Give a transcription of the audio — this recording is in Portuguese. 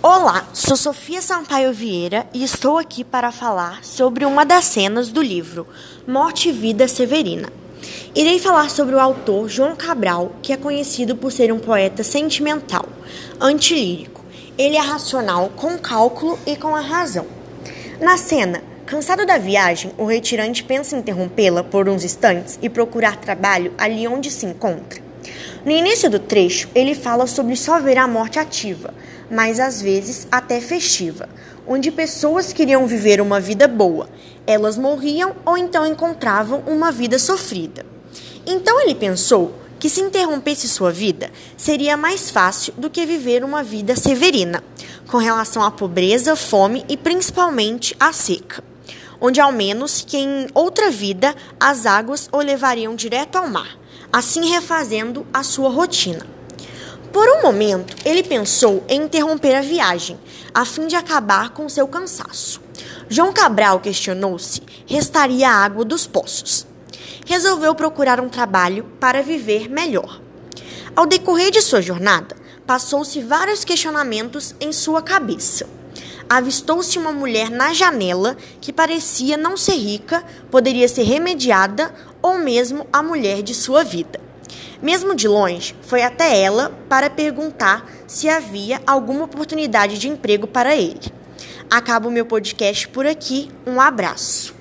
Olá, sou Sofia Sampaio Vieira e estou aqui para falar sobre uma das cenas do livro Morte e Vida Severina. Irei falar sobre o autor João Cabral, que é conhecido por ser um poeta sentimental, antilírico. Ele é racional com cálculo e com a razão. Na cena, cansado da viagem, o retirante pensa interrompê-la por uns instantes e procurar trabalho ali onde se encontra. No início do trecho, ele fala sobre só ver a morte ativa, mas às vezes até festiva, onde pessoas queriam viver uma vida boa, elas morriam ou então encontravam uma vida sofrida. Então ele pensou que se interrompesse sua vida seria mais fácil do que viver uma vida severina, com relação à pobreza, fome e principalmente à seca, onde ao menos que em outra vida as águas o levariam direto ao mar, assim refazendo a sua rotina. Por um momento, ele pensou em interromper a viagem, a fim de acabar com seu cansaço. João Cabral questionou-se: restaria a água dos poços. Resolveu procurar um trabalho para viver melhor. Ao decorrer de sua jornada, passou-se vários questionamentos em sua cabeça. Avistou-se uma mulher na janela que parecia não ser rica, poderia ser remediada ou mesmo a mulher de sua vida. Mesmo de longe, foi até ela para perguntar se havia alguma oportunidade de emprego para ele. Acabo o meu podcast por aqui. Um abraço.